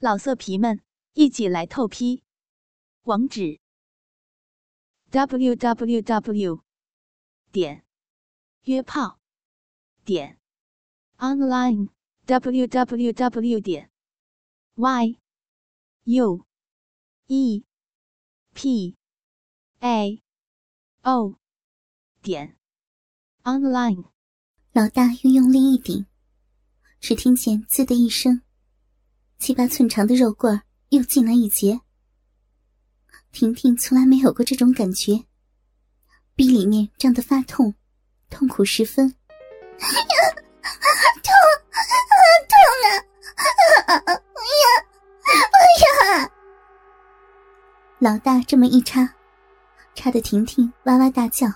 老色皮们，一起来透批！网址：w w w 点约炮点 online w w w 点 y u e p a o 点 online。老大又用力一顶，只听见“滋”的一声。七八寸长的肉棍又进来一截。婷婷从来没有过这种感觉，逼里面胀得发痛，痛苦十分。痛，痛啊！不要，不要！老大这么一插，插的婷婷哇哇大叫，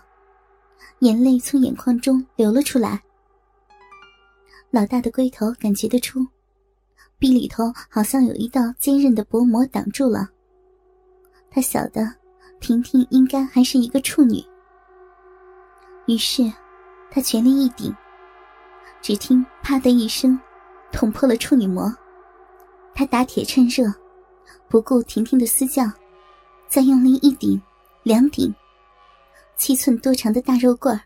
眼泪从眼眶中流了出来。老大的龟头感觉得出。壁里头好像有一道坚韧的薄膜挡住了。他晓得婷婷应该还是一个处女，于是他全力一顶，只听“啪”的一声，捅破了处女膜。他打铁趁热，不顾婷婷的嘶叫，再用力一顶、两顶，七寸多长的大肉棍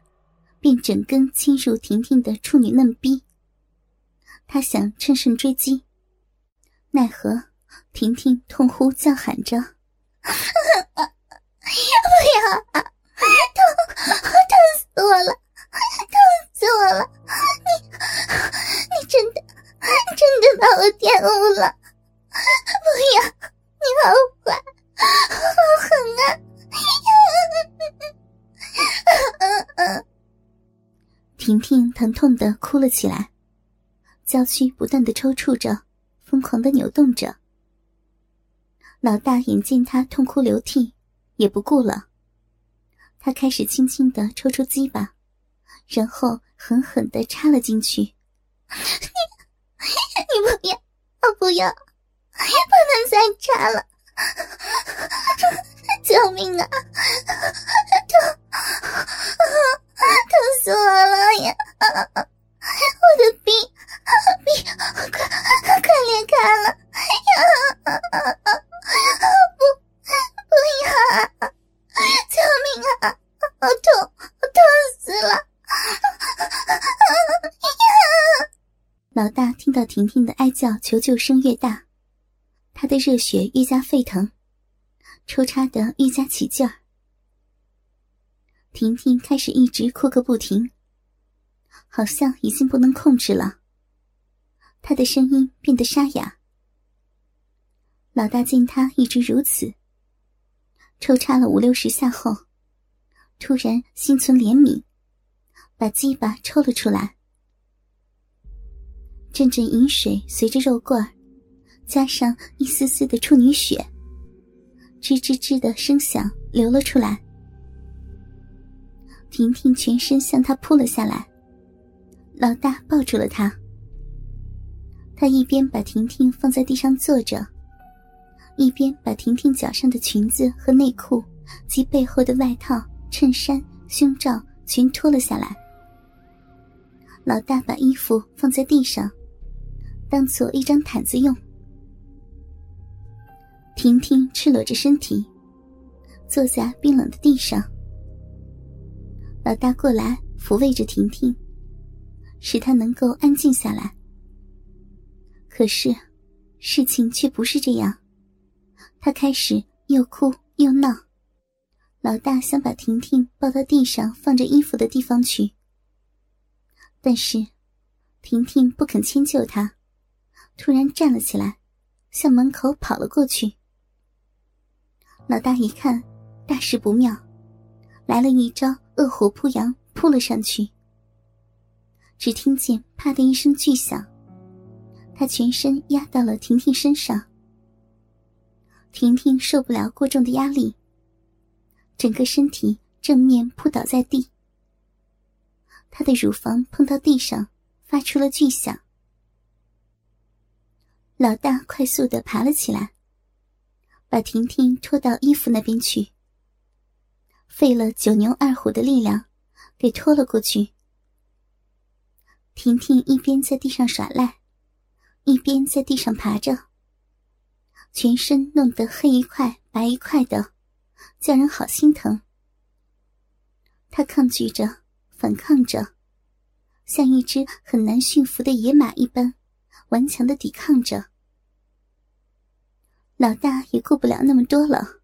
便整根侵入婷婷的处女嫩逼。他想趁胜追击。奈何，婷婷痛呼叫喊着：“不要！痛，痛死我了！痛死我了！你，你真的，真的把我玷污了！不要！你好坏，好狠啊！”婷婷疼痛的哭了起来，娇躯不断的抽搐着。疯狂的扭动着，老大眼见他痛哭流涕，也不顾了。他开始轻轻的抽出鸡巴，然后狠狠的插了进去。你，你不要，我不要，也不能再插了！好痛，我痛死了！老大听到婷婷的哀叫求救声越大，他的热血愈加沸腾，抽插的愈加起劲儿。婷婷开始一直哭个不停，好像已经不能控制了。他的声音变得沙哑。老大见他一直如此，抽插了五六十下后，突然心存怜悯，把鸡巴抽了出来。阵阵饮水随着肉罐，加上一丝丝的处女血，吱吱吱的声响流了出来。婷婷全身向他扑了下来，老大抱住了她。他一边把婷婷放在地上坐着，一边把婷婷脚上的裙子和内裤及背后的外套、衬衫、胸罩全脱了下来。老大把衣服放在地上，当做一张毯子用。婷婷赤裸着身体，坐在冰冷的地上。老大过来抚慰着婷婷，使她能够安静下来。可是，事情却不是这样。他开始又哭又闹。老大想把婷婷抱到地上放着衣服的地方去，但是婷婷不肯迁就他，突然站了起来，向门口跑了过去。老大一看，大事不妙，来了一招恶虎扑羊，扑了上去。只听见“啪”的一声巨响。他全身压到了婷婷身上，婷婷受不了过重的压力，整个身体正面扑倒在地。她的乳房碰到地上，发出了巨响。老大快速的爬了起来，把婷婷拖到衣服那边去，费了九牛二虎的力量，给拖了过去。婷婷一边在地上耍赖。一边在地上爬着，全身弄得黑一块白一块的，叫人好心疼。他抗拒着，反抗着，像一只很难驯服的野马一般，顽强的抵抗着。老大也顾不了那么多了，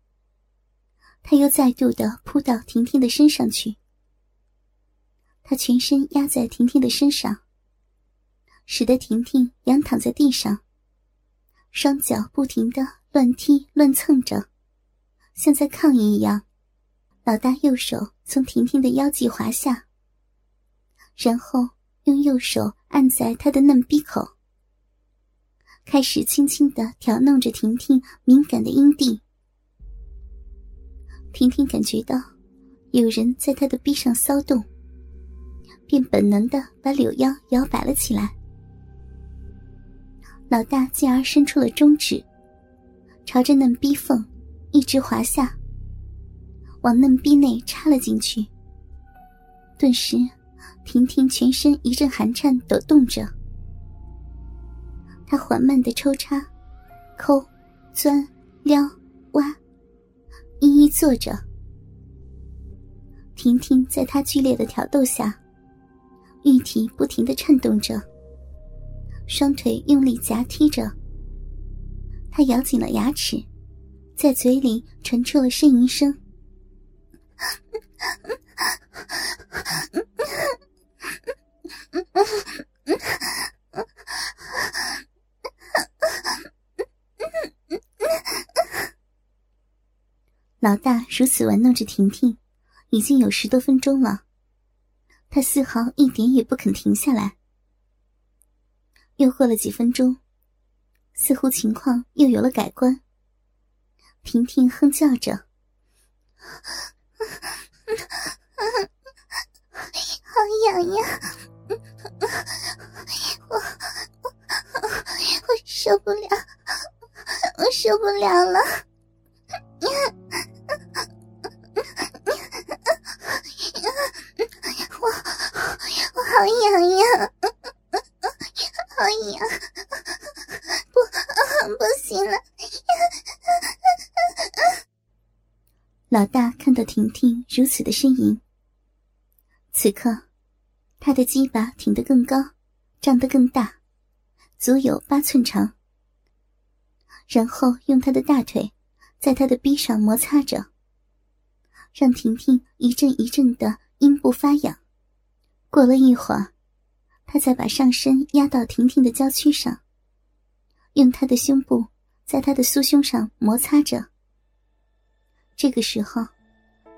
他又再度的扑到婷婷的身上去。他全身压在婷婷的身上，使得婷婷仰躺在地上，双脚不停的乱踢乱蹭着，像在抗议一样。老大右手从婷婷的腰际滑下，然后用右手按在她的嫩逼口，开始轻轻的挑弄着婷婷敏感的阴蒂。婷婷感觉到有人在她的逼上骚动，便本能的把柳腰摇摆了起来。老大进而伸出了中指，朝着嫩逼缝一直滑下。往嫩逼内插了进去，顿时，婷婷全身一阵寒颤抖动着。她缓慢的抽插、抠、钻、撩、挖，一一做着。婷婷在她剧烈的挑逗下，玉体不停的颤动着，双腿用力夹踢着。她咬紧了牙齿，在嘴里传出了呻吟声。老大如此玩弄着婷婷，已经有十多分钟了，他丝毫一点也不肯停下来。又过了几分钟，似乎情况又有了改观。婷婷哼叫着。好痒呀！我我我受不了，我受不了了！我我好痒呀！好痒！不不行了！老大看到婷婷如此的呻吟，此刻，他的鸡巴挺得更高，胀得更大，足有八寸长。然后用他的大腿在他的臂上摩擦着，让婷婷一阵一阵的阴部发痒。过了一会儿，他才把上身压到婷婷的娇躯上，用他的胸部在她的酥胸上摩擦着。这个时候，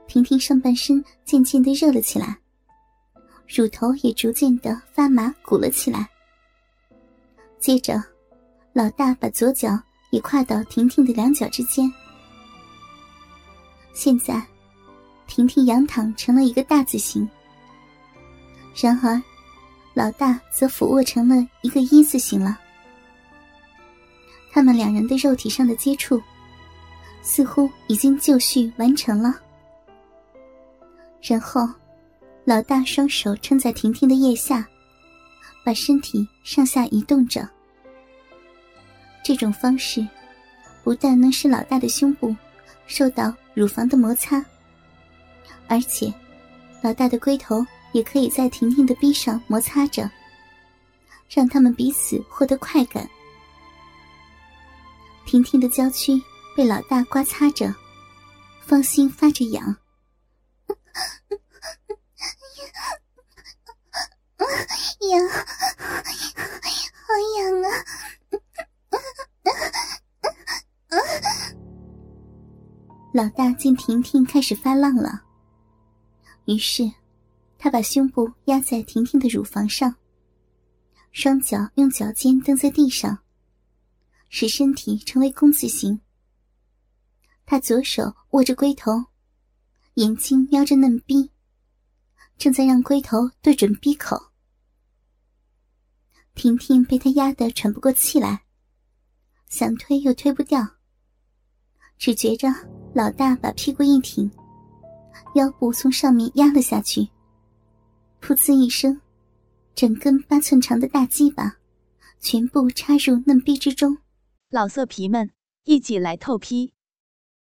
婷婷上半身渐渐的热了起来，乳头也逐渐的发麻鼓了起来。接着，老大把左脚也跨到婷婷的两脚之间。现在，婷婷仰躺成了一个大字形，然而，老大则俯卧成了一个一字形了。他们两人的肉体上的接触。似乎已经就绪完成了，然后，老大双手撑在婷婷的腋下，把身体上下移动着。这种方式，不但能使老大的胸部受到乳房的摩擦，而且，老大的龟头也可以在婷婷的臂上摩擦着，让他们彼此获得快感。婷婷的娇躯。被老大刮擦着，芳心发着痒，痒，好痒啊！老大见婷婷开始发浪了，于是他把胸部压在婷婷的乳房上，双脚用脚尖蹬在地上，使身体成为弓字形。他左手握着龟头，眼睛瞄着嫩逼，正在让龟头对准逼口。婷婷被他压得喘不过气来，想推又推不掉，只觉着老大把屁股一挺，腰部从上面压了下去，噗呲一声，整根八寸长的大鸡巴全部插入嫩逼之中。老色皮们。一起来透批。